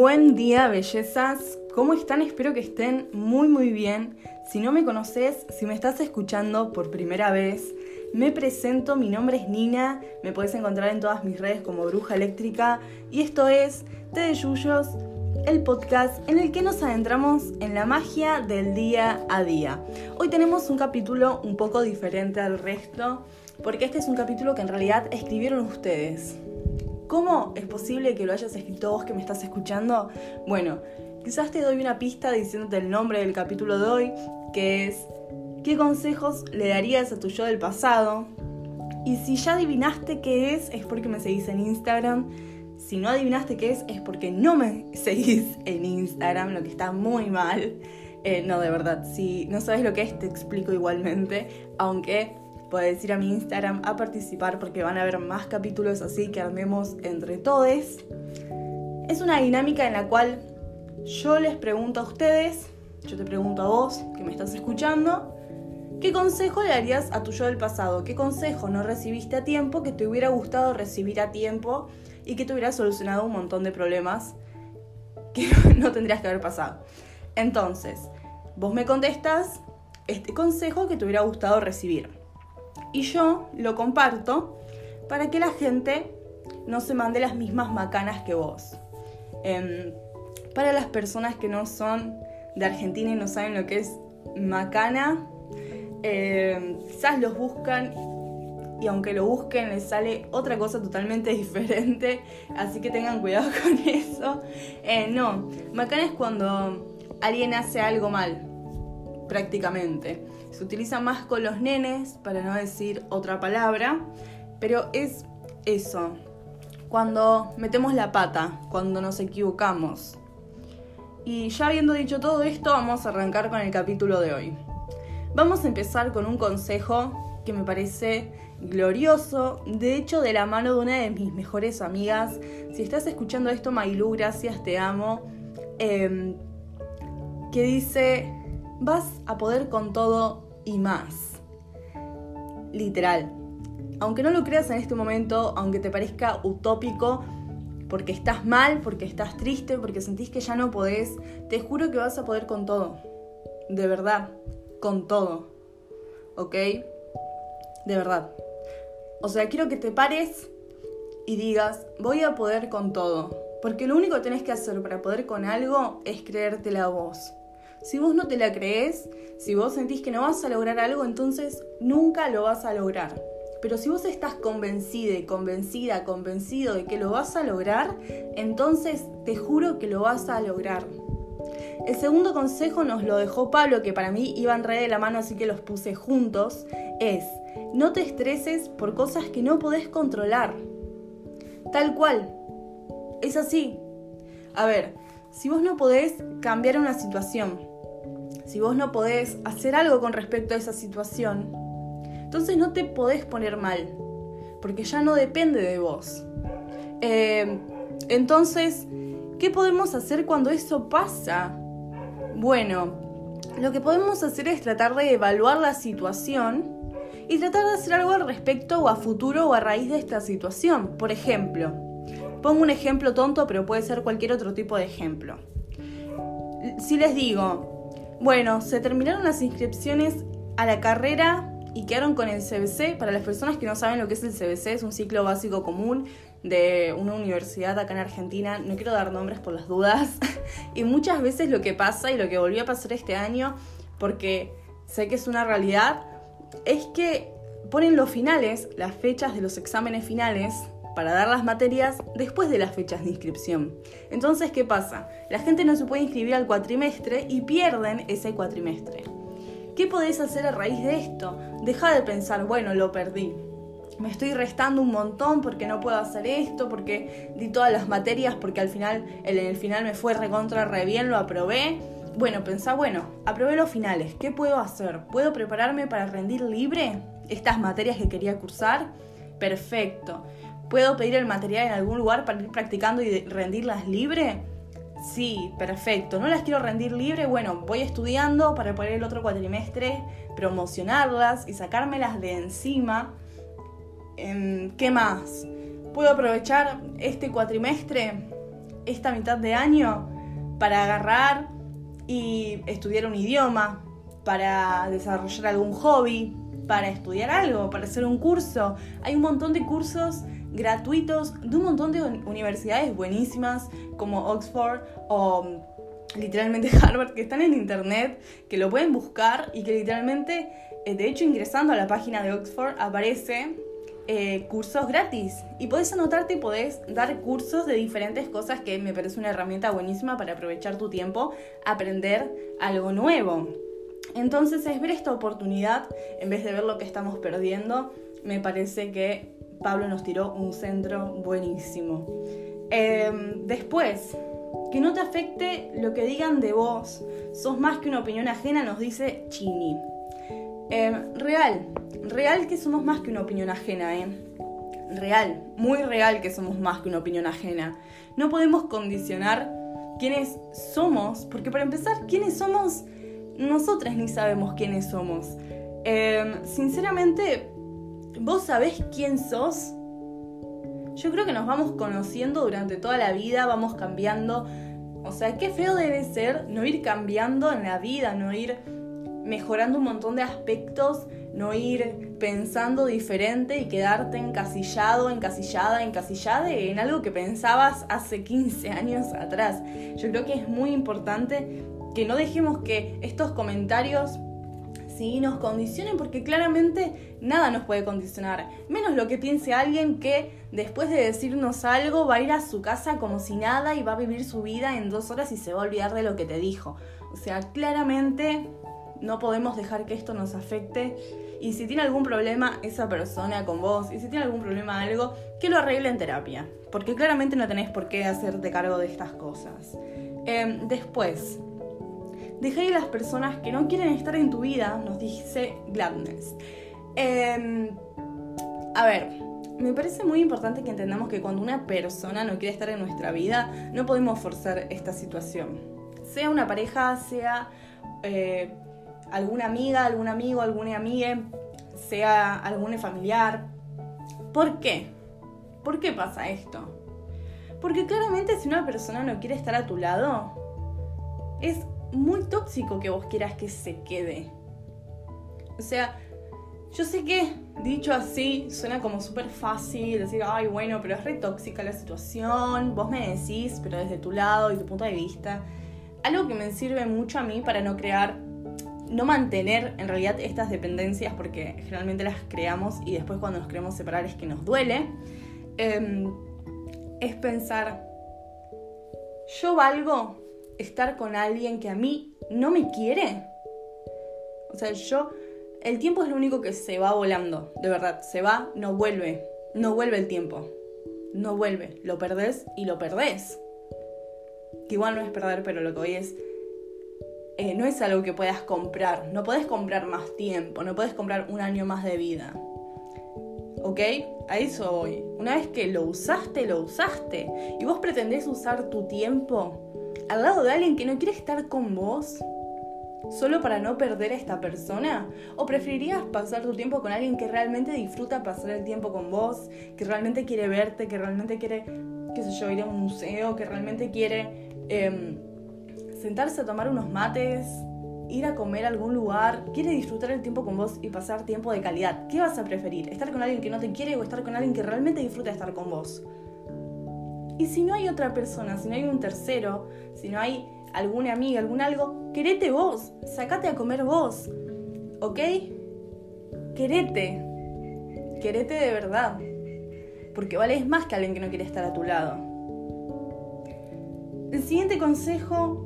Buen día, bellezas. ¿Cómo están? Espero que estén muy muy bien. Si no me conoces, si me estás escuchando por primera vez, me presento, mi nombre es Nina, me puedes encontrar en todas mis redes como Bruja Eléctrica y esto es Te de Yuyos, el podcast en el que nos adentramos en la magia del día a día. Hoy tenemos un capítulo un poco diferente al resto, porque este es un capítulo que en realidad escribieron ustedes. ¿Cómo es posible que lo hayas escrito vos que me estás escuchando? Bueno, quizás te doy una pista diciéndote el nombre del capítulo de hoy, que es ¿qué consejos le darías a tu yo del pasado? Y si ya adivinaste qué es, es porque me seguís en Instagram. Si no adivinaste qué es, es porque no me seguís en Instagram, lo que está muy mal. Eh, no, de verdad, si no sabes lo que es, te explico igualmente, aunque Puedes ir a mi Instagram a participar porque van a haber más capítulos así que armemos entre todos. Es una dinámica en la cual yo les pregunto a ustedes, yo te pregunto a vos que me estás escuchando, ¿qué consejo le darías a tu yo del pasado? ¿Qué consejo no recibiste a tiempo que te hubiera gustado recibir a tiempo y que te hubiera solucionado un montón de problemas que no tendrías que haber pasado? Entonces, vos me contestas este consejo que te hubiera gustado recibir y yo lo comparto para que la gente no se mande las mismas macanas que vos. Em, para las personas que no son de Argentina y no saben lo que es macana, em, quizás los buscan y aunque lo busquen les sale otra cosa totalmente diferente, así que tengan cuidado con eso. Eh, no, macana es cuando alguien hace algo mal, prácticamente. Se utiliza más con los nenes, para no decir otra palabra, pero es eso, cuando metemos la pata, cuando nos equivocamos. Y ya habiendo dicho todo esto, vamos a arrancar con el capítulo de hoy. Vamos a empezar con un consejo que me parece glorioso, de hecho de la mano de una de mis mejores amigas. Si estás escuchando esto, Mailu, gracias, te amo. Em, que dice, vas a poder con todo y más. Literal. Aunque no lo creas en este momento, aunque te parezca utópico, porque estás mal, porque estás triste, porque sentís que ya no podés, te juro que vas a poder con todo. De verdad, con todo. ¿Ok? De verdad. O sea, quiero que te pares y digas, voy a poder con todo. Porque lo único que tenés que hacer para poder con algo es creértela a vos. Si vos no te la crees, si vos sentís que no vas a lograr algo, entonces nunca lo vas a lograr. Pero si vos estás convencida y convencida, convencido de que lo vas a lograr, entonces te juro que lo vas a lograr. El segundo consejo nos lo dejó Pablo, que para mí iban re de la mano, así que los puse juntos, es no te estreses por cosas que no podés controlar. Tal cual. Es así. A ver, si vos no podés cambiar una situación, si vos no podés hacer algo con respecto a esa situación, entonces no te podés poner mal, porque ya no depende de vos. Eh, entonces, ¿qué podemos hacer cuando eso pasa? Bueno, lo que podemos hacer es tratar de evaluar la situación y tratar de hacer algo al respecto o a futuro o a raíz de esta situación. Por ejemplo, pongo un ejemplo tonto, pero puede ser cualquier otro tipo de ejemplo. Si les digo, bueno, se terminaron las inscripciones a la carrera y quedaron con el CBC. Para las personas que no saben lo que es el CBC, es un ciclo básico común de una universidad acá en Argentina. No quiero dar nombres por las dudas. y muchas veces lo que pasa y lo que volvió a pasar este año, porque sé que es una realidad, es que ponen los finales, las fechas de los exámenes finales, para dar las materias después de las fechas de inscripción. Entonces, ¿qué pasa? La gente no se puede inscribir al cuatrimestre y pierden ese cuatrimestre. ¿Qué podés hacer a raíz de esto? Deja de pensar, bueno, lo perdí. Me estoy restando un montón porque no puedo hacer esto, porque di todas las materias, porque al final, en el final me fue recontra re bien, lo aprobé. Bueno, pensá, bueno, aprobé los finales, ¿qué puedo hacer? ¿Puedo prepararme para rendir libre estas materias que quería cursar? Perfecto. ¿Puedo pedir el material en algún lugar para ir practicando y rendirlas libre? Sí, perfecto. ¿No las quiero rendir libre? Bueno, voy estudiando para poder el otro cuatrimestre promocionarlas y sacármelas de encima. Em, ¿Qué más? ¿Puedo aprovechar este cuatrimestre esta mitad de año para agarrar y estudiar un idioma, para desarrollar algún hobby, para estudiar algo, para hacer un curso. Hay un montón de cursos gratuitos de un montón de universidades buenísimas como Oxford o mm, literalmente Harvard que están en internet, que lo pueden buscar y que literalmente, eh, de hecho ingresando a la página de Oxford aparece eh, cursos gratis y podés anotarte y podés dar cursos de diferentes cosas que me parece una herramienta buenísima para aprovechar tu tiempo, aprender algo nuevo. Entonces es ver esta oportunidad en vez de ver lo que estamos perdiendo. Me parece que Pablo nos tiró un centro buenísimo. Em, después, que no te afecte lo que digan de vos. Sos más que una opinión ajena, nos dice Chini. Em, real, real que somos más que una opinión ajena, ¿eh? Real, muy real que somos más que una opinión ajena. No podemos condicionar quiénes somos, porque para empezar, quiénes somos, nosotras ni sabemos quiénes somos. Em, sinceramente, ¿Vos sabés quién sos? Yo creo que nos vamos conociendo durante toda la vida, vamos cambiando. O sea, qué feo debe ser no ir cambiando en la vida, no ir mejorando un montón de aspectos, no ir pensando diferente y quedarte encasillado, encasillada, encasillada en algo que pensabas hace 15 años atrás. Yo creo que es muy importante que no dejemos que estos comentarios ¿sí? nos condicionen porque claramente nada nos puede condicionar, menos lo que piense alguien que después de decirnos algo va a ir a su casa como si nada y va a vivir su vida en dos horas y se va a olvidar de lo que te dijo. O sea, claramente no podemos dejar que esto nos afecte y si tiene algún problema esa persona con vos y si tiene algún problema algo, que lo arregle en terapia, porque claramente no tenés por qué hacerte cargo de estas cosas. Em, después, Deja ir a las personas que no quieren estar en tu vida, nos dice Gladness. Em, a ver, me parece muy importante que entendamos que cuando una persona no quiere estar en nuestra vida, no podemos forzar esta situación. Sea una pareja, sea eh, alguna amiga, algún amigo, alguna amiga, sea algún familiar. ¿Por qué? ¿Por qué pasa esto? Porque claramente si una persona no quiere estar a tu lado, es muy tóxico que vos quieras que se quede. O sea, yo sé que dicho así suena como súper fácil decir, ay, bueno, pero es re tóxica la situación, vos me decís, pero desde tu lado y tu punto de vista. Algo que me sirve mucho a mí para no crear, no mantener en realidad estas dependencias, porque generalmente las creamos y después cuando nos queremos separar es que nos duele, em, es pensar, yo valgo estar con alguien que a mí no me quiere? O sea, yo, el tiempo es lo único que se va volando, de verdad, se va, no vuelve, no vuelve el tiempo, no vuelve, lo perdés y lo perdés. Que igual no es perder, pero lo que hoy es, eh, no es algo que puedas comprar, no puedes comprar más tiempo, no puedes comprar un año más de vida. ¿Ok? A eso voy. Una vez que lo usaste, lo usaste. Y vos pretendés usar tu tiempo al lado de alguien que no quiere estar con vos solo para no perder a esta persona? ¿O preferirías pasar tu tiempo con alguien que realmente disfruta pasar el tiempo con vos, que realmente quiere verte, que realmente quiere, qué sé yo, ir a un museo, que realmente quiere em, sentarse a tomar unos mates, ir a comer a algún lugar, quiere disfrutar el tiempo con vos y pasar tiempo de calidad? ¿Qué vas a preferir? ¿Estar con alguien que no te quiere o estar con alguien que realmente disfruta estar con vos? Y si no hay otra persona, si no hay un tercero, si no hay alguna amiga, algún algo, querete vos, sacate a comer vos, ¿ok? Querete, querete de verdad, porque vales más que alguien que no quiere estar a tu lado. El siguiente consejo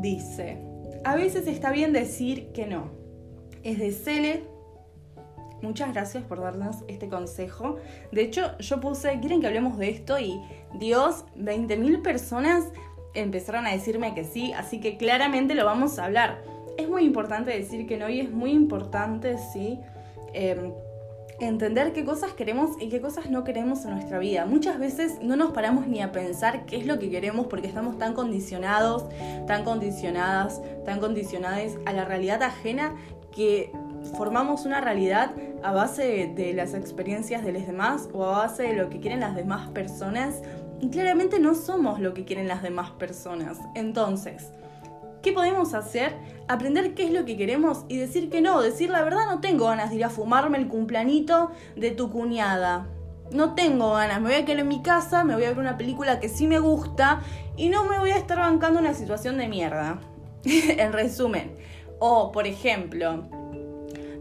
dice, a veces está bien decir que no. Es de Cele Muchas gracias por darnos este consejo. De hecho, yo puse, quieren que hablemos de esto y Dios, 20.000 personas empezaron a decirme que sí, así que claramente lo vamos a hablar. Es muy importante decir que no y es muy importante, sí, em, entender qué cosas queremos y qué cosas no queremos en nuestra vida. Muchas veces no nos paramos ni a pensar qué es lo que queremos porque estamos tan condicionados, tan condicionadas, tan condicionadas a la realidad ajena que formamos una realidad a base de las experiencias de los demás o a base de lo que quieren las demás personas y claramente no somos lo que quieren las demás personas. Entonces, ¿qué podemos hacer? Aprender qué es lo que queremos y decir que no, decir la verdad no tengo ganas de ir a fumarme el cumplanito de tu cuñada. No tengo ganas, me voy a quedar en mi casa, me voy a ver una película que sí me gusta y no me voy a estar bancando una situación de mierda. en resumen. O, por ejemplo,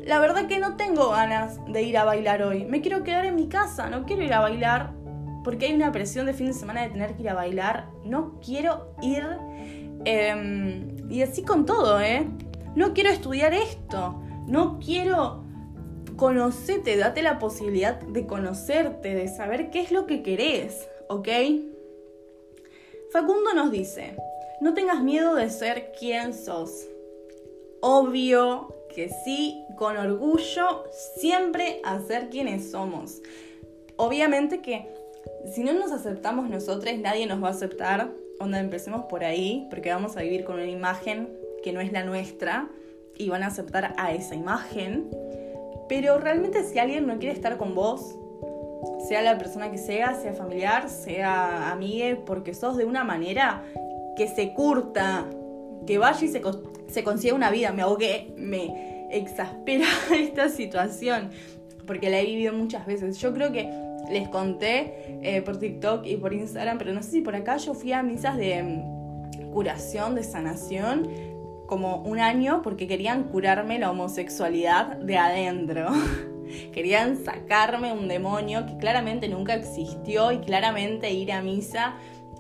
la verdad que no tengo ganas de ir a bailar hoy. Me quiero quedar en mi casa, no quiero ir a bailar porque hay una presión de fin de semana de tener que ir a bailar. No quiero ir. Em, y así con todo, ¿eh? No quiero estudiar esto. No quiero conocerte, date la posibilidad de conocerte, de saber qué es lo que querés, ¿ok? Facundo nos dice, no tengas miedo de ser quien sos. Obvio que sí, con orgullo, siempre a ser quienes somos. Obviamente que si no nos aceptamos nosotros, nadie nos va a aceptar. Onda, empecemos por ahí, porque vamos a vivir con una imagen que no es la nuestra y van a aceptar a esa imagen. Pero realmente si alguien no quiere estar con vos, sea la persona que sea, sea familiar, sea amiga, porque sos de una manera que se curta, que vaya y se, se consiga una vida. Me ahogué, me exaspera esta situación, porque la he vivido muchas veces. Yo creo que les conté eh, por TikTok y por Instagram, pero no sé si por acá yo fui a misas de mm, curación, de sanación, como un año, porque querían curarme la homosexualidad de adentro. querían sacarme un demonio que claramente nunca existió y claramente ir a misa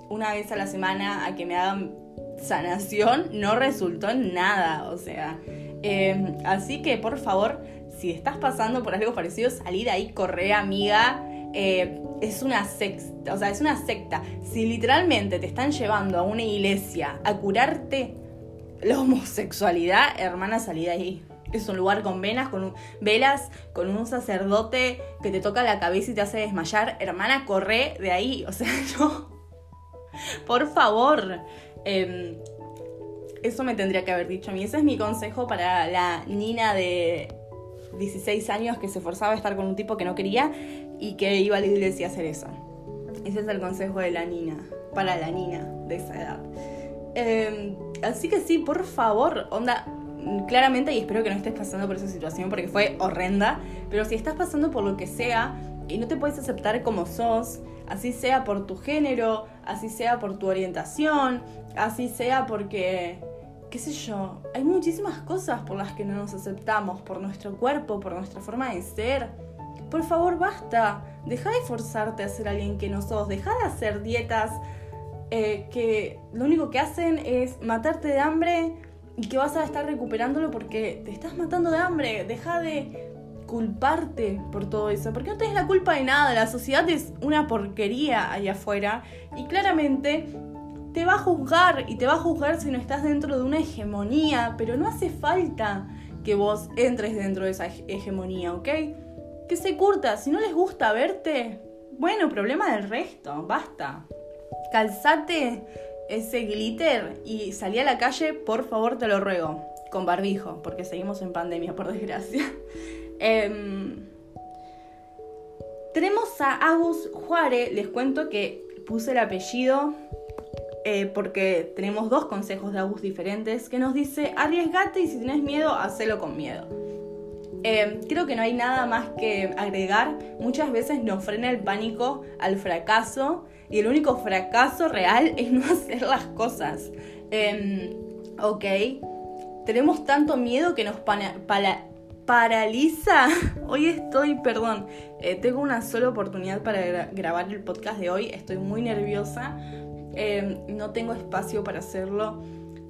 una vez a la semana a que me hagan sanación no resultó en nada, o sea. Em, así que por favor, si estás pasando por algo parecido, salir de ahí, corre amiga. Eh, es una secta, o sea, es una secta. Si literalmente te están llevando a una iglesia a curarte la homosexualidad, hermana, salí de ahí. Es un lugar con venas, con velas, con un sacerdote que te toca la cabeza y te hace desmayar. Hermana, corre de ahí. O sea, yo Por favor. Em, eso me tendría que haber dicho a mí. Ese es mi consejo para la Nina de 16 años que se forzaba a estar con un tipo que no quería y que iba a la iglesia a hacer eso. Ese es el consejo de la Nina, para la Nina de esa edad. Em, así que sí, por favor, onda, claramente, y espero que no estés pasando por esa situación porque fue horrenda, pero si estás pasando por lo que sea y no te puedes aceptar como sos, así sea por tu género, así sea por tu orientación, así sea porque, qué sé yo, hay muchísimas cosas por las que no nos aceptamos, por nuestro cuerpo, por nuestra forma de ser. Por favor, basta. Deja de forzarte a ser alguien que no sos. Deja de hacer dietas eh, que lo único que hacen es matarte de hambre y que vas a estar recuperándolo porque te estás matando de hambre. Deja de culparte por todo eso, porque no tenés la culpa de nada, la sociedad es una porquería allá afuera y claramente te va a juzgar y te va a juzgar si no estás dentro de una hegemonía, pero no hace falta que vos entres dentro de esa hegemonía, ¿ok? Que se curta, si no les gusta verte, bueno, problema del resto, basta. Calzate ese glitter y salí a la calle, por favor te lo ruego, con barbijo, porque seguimos en pandemia, por desgracia. Em, tenemos a Agus Juárez, les cuento que puse el apellido eh, porque tenemos dos consejos de Agus diferentes que nos dice arriesgate y si tienes miedo, hacelo con miedo. Em, creo que no hay nada más que agregar. Muchas veces nos frena el pánico al fracaso y el único fracaso real es no hacer las cosas. Em, ok, tenemos tanto miedo que nos para, paraliza. Hoy estoy, perdón, eh, tengo una sola oportunidad para grabar el podcast de hoy. Estoy muy nerviosa. Em, no tengo espacio para hacerlo.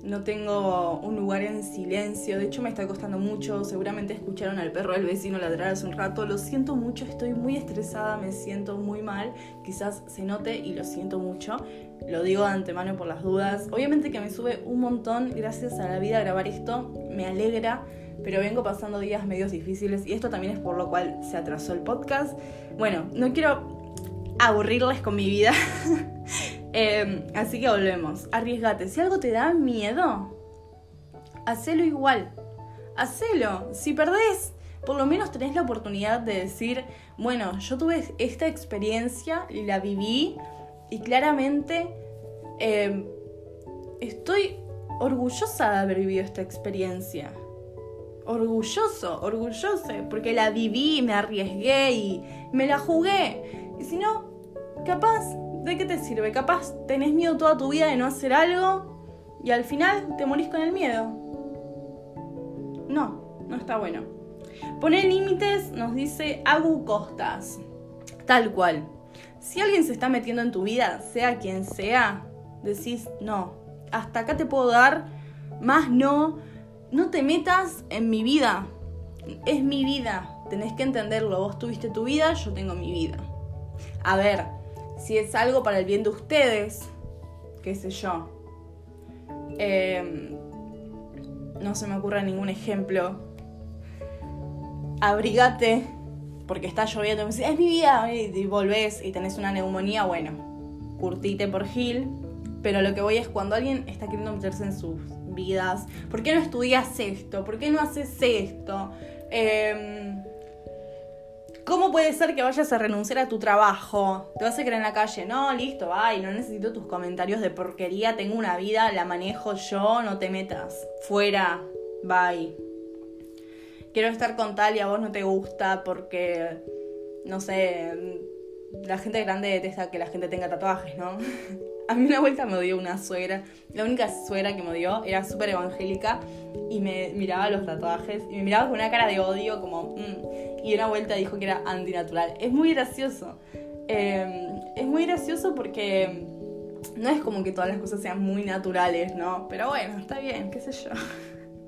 No tengo un lugar en silencio. De hecho, me está costando mucho. Seguramente escucharon al perro del vecino ladrar hace un rato. Lo siento mucho. Estoy muy estresada. Me siento muy mal. Quizás se note y lo siento mucho. Lo digo de antemano por las dudas. Obviamente que me sube un montón. Gracias a la vida grabar esto. Me alegra pero vengo pasando días medios difíciles y esto también es por lo cual se atrasó el podcast. Bueno, no quiero aburrirles con mi vida, em, así que volvemos. Arriesgate, si algo te da miedo, hacelo igual, hacelo. Si perdés, por lo menos tenés la oportunidad de decir, bueno, yo tuve esta experiencia y la viví Y claramente em, estoy orgullosa de haber vivido esta experiencia. Orgulloso, orgulloso, porque la viví, me arriesgué y me la jugué. Y si no, capaz, ¿de qué te sirve? Capaz tenés miedo toda tu vida de no hacer algo y al final te morís con el miedo. No, no está bueno. Poner límites, nos dice Agu Costas. Tal cual. Si alguien se está metiendo en tu vida, sea quien sea, decís, no, hasta acá te puedo dar, más no, no te metas en mi vida. Es mi vida, tenés que entenderlo. Vos tuviste tu vida, yo tengo mi vida. A ver, si es algo para el bien de ustedes, qué sé yo. Em, no se me ocurre ningún ejemplo. Abrigate porque está lloviendo, es mi vida, y volvés y tenés una neumonía, bueno, curtite por Gil. Pero lo que voy es cuando alguien está queriendo meterse en sus vidas, ¿por qué no estudias esto? ¿Por qué no haces esto? Em, ¿Cómo puede ser que vayas a renunciar a tu trabajo? Te vas a quedar en la calle, no, listo, ay, no necesito tus comentarios de porquería, tengo una vida, la manejo yo, no te metas. Fuera, bye quiero estar con tal y a vos no te gusta porque, no sé, la gente grande detesta que la gente tenga tatuajes, ¿no? A mí una vuelta me dio una suegra, la única suegra que me dio era súper evangélica y me miraba los tatuajes y me miraba con una cara de odio como... Mm, y una vuelta dijo que era antinatural. Es muy gracioso. Em, es muy gracioso porque no es como que todas las cosas sean muy naturales, ¿no? Pero bueno, está bien, qué sé yo.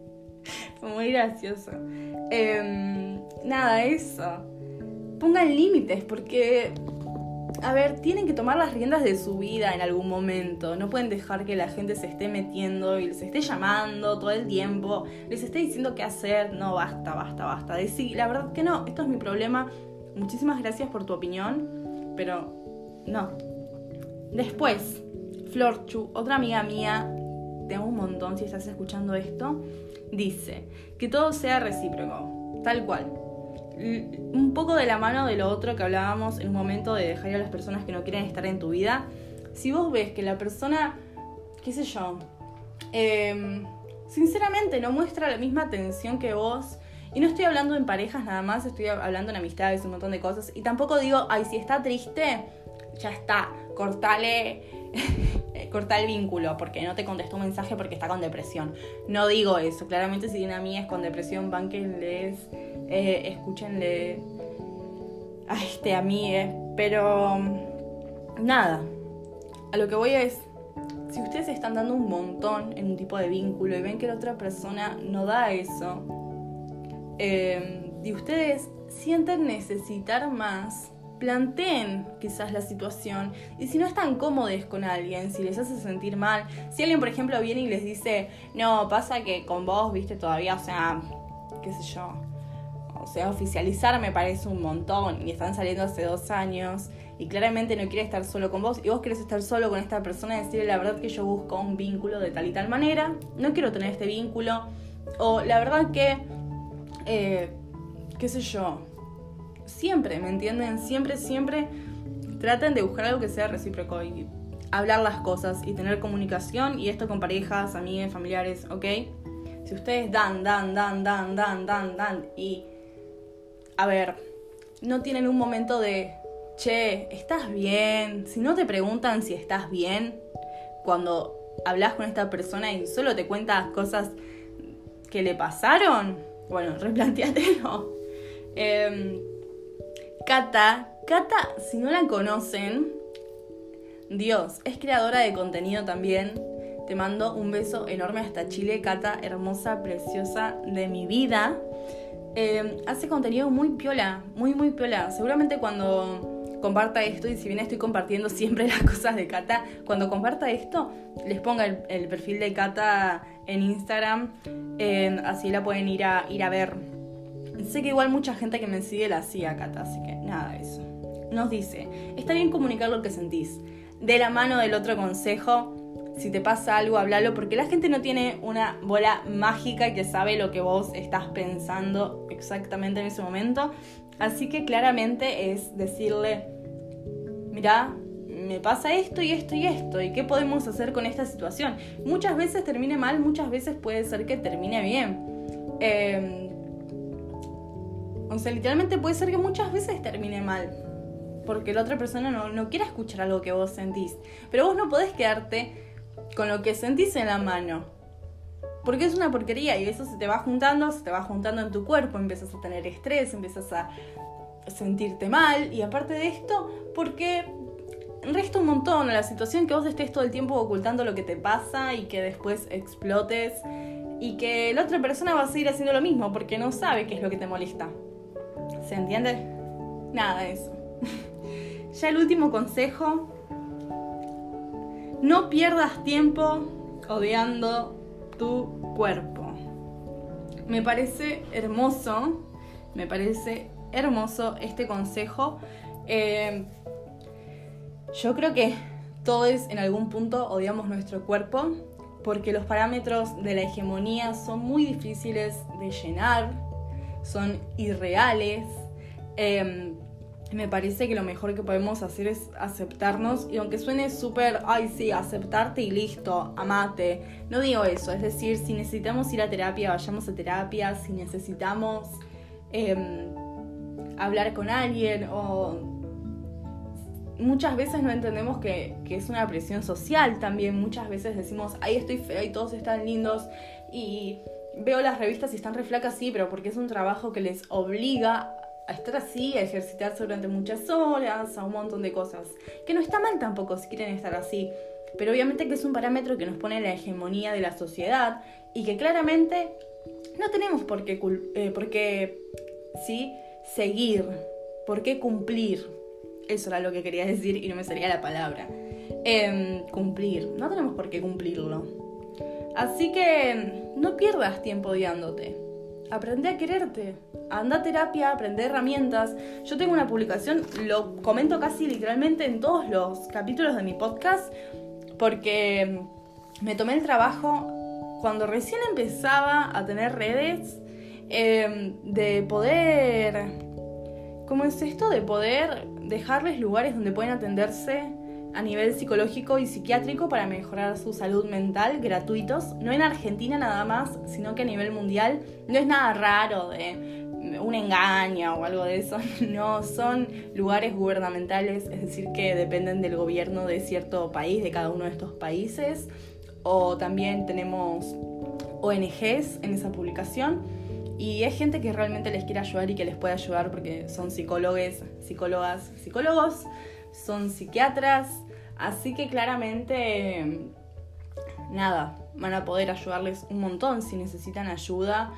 Fue muy gracioso. Em, nada, eso. Pongan límites porque, a ver, tienen que tomar las riendas de su vida en algún momento. No pueden dejar que la gente se esté metiendo y les esté llamando todo el tiempo, les esté diciendo qué hacer. No, basta, basta, basta. Decir, la verdad que no, esto es mi problema. Muchísimas gracias por tu opinión, pero no. Después, Florchu, otra amiga mía, tengo un montón si estás escuchando esto, dice que todo sea recíproco, tal cual. Un poco de la mano de lo otro que hablábamos en un momento de dejar a las personas que no quieren estar en tu vida. Si vos ves que la persona, qué sé yo, em, sinceramente no muestra la misma atención que vos, y no estoy hablando en parejas nada más, estoy hablando en amistades, un montón de cosas. Y tampoco digo, ay, si está triste, ya está, cortale corta el vínculo porque no te contestó un mensaje porque está con depresión. No digo eso. Claramente si tiene amigas con depresión, banquenles, eh, escúchenle a este amigue. Pero nada, a lo que voy es, si ustedes están dando un montón en un tipo de vínculo y ven que la otra persona no da eso, eh, y ustedes sienten necesitar más, planteen quizás la situación y si no están cómodos con alguien, si les hace sentir mal, si alguien por ejemplo viene y les dice, no, pasa que con vos, viste, todavía, o sea, qué sé yo, o sea, oficializar me parece un montón y están saliendo hace dos años y claramente no quiere estar solo con vos y vos querés estar solo con esta persona y decirle la verdad que yo busco un vínculo de tal y tal manera, no quiero tener este vínculo o la verdad que, eh, qué sé yo, siempre, ¿me entienden? Siempre, siempre traten de buscar algo que sea recíproco y hablar las cosas y tener comunicación y esto con parejas, amigos, familiares, ¿ok? Si ustedes dan, dan, dan, dan, dan, dan, dan y, a ver, no tienen un momento de, che, ¿estás bien? Si no te preguntan si estás bien, cuando hablas con esta persona y solo te cuentas cosas que le pasaron, bueno, replanteatelo. Eh, Cata, Cata, si no la conocen, Dios, es creadora de contenido también. Te mando un beso enorme hasta Chile, Cata, hermosa, preciosa de mi vida. Em, hace contenido muy piola, muy, muy piola. Seguramente cuando comparta esto, y si bien estoy compartiendo siempre las cosas de Cata, cuando comparta esto, les ponga el, perfil de Cata en Instagram, em, así la pueden ir a, ir a ver. Sé que igual mucha gente que me sigue la hacía, Cata, así que nada eso. Nos dice, está bien comunicar lo que sentís. De la mano del otro consejo, si te pasa algo, háblalo, porque la gente no tiene una bola mágica que sabe lo que vos estás pensando exactamente en ese momento. Así que claramente es decirle, mira, me pasa esto y esto y esto, ¿y qué podemos hacer con esta situación? Muchas veces termine mal, muchas veces puede ser que termine bien. Em, o sea, literalmente puede ser que muchas veces termine mal. Porque la otra persona no, no quiere escuchar algo que vos sentís. Pero vos no podés quedarte con lo que sentís en la mano. Porque es una porquería y eso se te va juntando, se te va juntando en tu cuerpo, empiezas a tener estrés, empiezas a sentirte mal y aparte de esto, porque resta un montón a la situación que vos estés todo el tiempo ocultando lo que te pasa y que después explotes y que la otra persona va a seguir haciendo lo mismo porque no sabe qué es lo que te molesta. ¿Se entiende? Nada de eso. ya el último consejo, no pierdas tiempo odiando tu cuerpo. Me parece hermoso, me parece hermoso este consejo. Eh, yo creo que todos en algún punto odiamos nuestro cuerpo porque los parámetros de la hegemonía son muy difíciles de llenar, son irreales. Em, me parece que lo mejor que podemos hacer es aceptarnos y aunque suene súper, ay sí, aceptarte y listo, amate, no digo eso, es decir, si necesitamos ir a terapia, vayamos a terapia, si necesitamos em, hablar con alguien o muchas veces no entendemos que, es una presión social también. Muchas veces decimos, ahí estoy fea y todos están lindos y veo las revistas y están re flacas, sí, pero porque es un trabajo que les obliga a estar así, a ejercitarse durante muchas horas, a un montón de cosas. Que no está mal tampoco si quieren estar así. Pero obviamente que es un parámetro que nos pone la hegemonía de la sociedad y que claramente no tenemos por qué, eh, por qué ¿sí? seguir, por qué cumplir. Eso era lo que quería decir y no me salía la palabra. Em, cumplir. No tenemos por qué cumplirlo. Así que no pierdas tiempo odiándote. Aprende a quererte. Anda a terapia, aprende herramientas. Yo tengo una publicación, lo comento casi literalmente en todos los capítulos de mi podcast, porque me tomé el trabajo cuando recién empezaba a tener redes em, de poder ¿Cómo es esto de poder dejarles lugares donde pueden atenderse a nivel psicológico y psiquiátrico para mejorar su salud mental gratuitos, no en Argentina nada más, sino que a nivel mundial. No es nada raro de un engaño o algo de eso, no, son lugares gubernamentales, es decir, que dependen del gobierno de cierto país, de cada uno de estos países, o también tenemos ONGs en esa publicación. Y es gente que realmente les quiere ayudar y que les puede ayudar porque son psicólogos, psicólogas, psicólogos, son psiquiatras, así que claramente nada, van a poder ayudarles un montón si necesitan ayuda.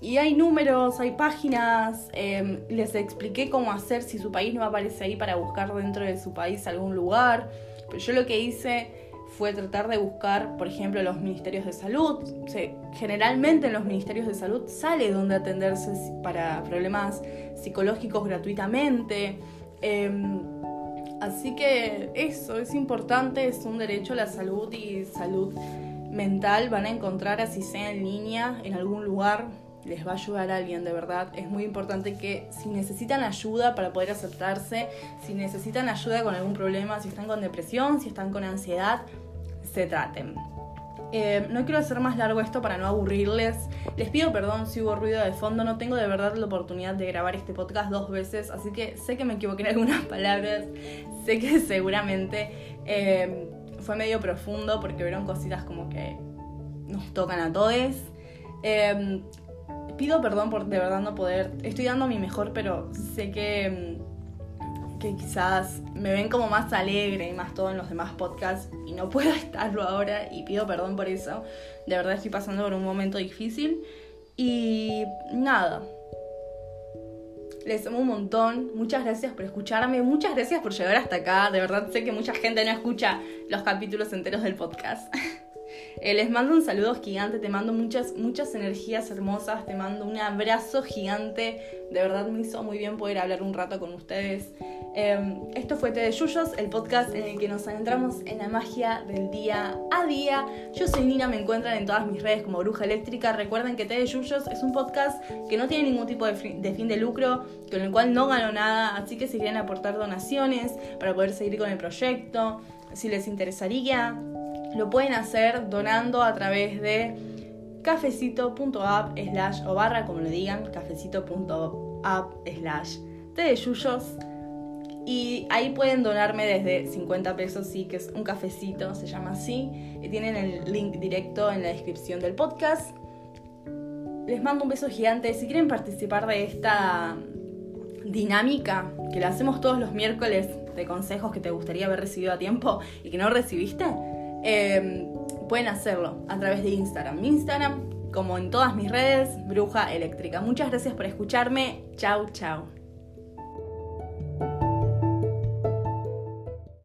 Y hay números, hay páginas, em, les expliqué cómo hacer si su país no aparece ahí para buscar dentro de su país algún lugar. Pero yo lo que hice fue tratar de buscar, por ejemplo, los ministerios de salud. generalmente en los ministerios de salud sale donde atenderse para problemas psicológicos gratuitamente. Em, así que eso es importante, es un derecho a la salud y salud mental. Van a encontrar, así sea en línea, en algún lugar, les va a ayudar a alguien, de verdad. Es muy importante que si necesitan ayuda para poder aceptarse, si necesitan ayuda con algún problema, si están con depresión, si están con ansiedad, se traten. Eh, no quiero hacer más largo esto para no aburrirles. Les pido perdón si hubo ruido de fondo. No tengo de verdad la oportunidad de grabar este podcast dos veces, así que sé que me equivoqué en algunas palabras. Sé que seguramente eh, fue medio profundo porque vieron cositas como que nos tocan a todos. Eh, pido perdón por de verdad no poder. Estoy dando mi mejor, pero sé que que quizás me ven como más alegre y más todo en los demás podcasts y no puedo estarlo ahora y pido perdón por eso. De verdad estoy pasando por un momento difícil y nada. Les amo un montón, muchas gracias por escucharme, muchas gracias por llegar hasta acá, de verdad sé que mucha gente no escucha los capítulos enteros del podcast. Eh, les mando un saludo gigante, te mando muchas, muchas energías hermosas, te mando un abrazo gigante. De verdad me hizo muy bien poder hablar un rato con ustedes. Em, esto fue Té de Yuyos, el podcast en el que nos adentramos en la magia del día a día. Yo soy Nina, me encuentran en todas mis redes como Bruja Eléctrica. Recuerden que Té de Yuyos es un podcast que no tiene ningún tipo de fin, de lucro, con el cual no gano nada, así que si quieren aportar donaciones para poder seguir con el proyecto, si les interesaría, lo pueden hacer donando a través de cafecito.app slash o barra, como lo digan, cafecito.app slash Té de Yuyos. Y ahí pueden donarme desde 50 pesos, sí, que es un cafecito, se llama así. Y tienen el link directo en la descripción del podcast. Les mando un beso gigante. Si quieren participar de esta dinámica que la hacemos todos los miércoles de consejos que te gustaría haber recibido a tiempo y que no recibiste, em, pueden hacerlo a través de Instagram. Mi Instagram, como en todas mis redes, Bruja Eléctrica. Muchas gracias por escucharme. Chau, chau.